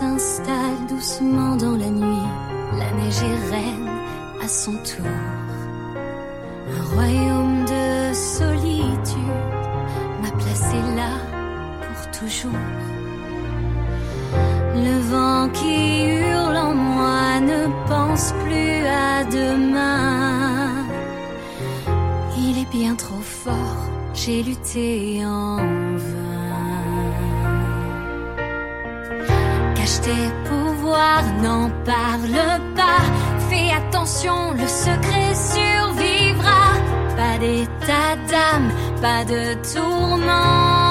S'installe doucement dans la nuit, la neige est reine à son tour. Un royaume de solitude m'a placé là pour toujours. Le vent qui hurle en moi ne pense plus à demain. Il est bien trop fort, j'ai lutté en vain. Tes pouvoirs, n'en parle pas. Fais attention, le secret survivra. Pas d'état d'âme, pas de tourment.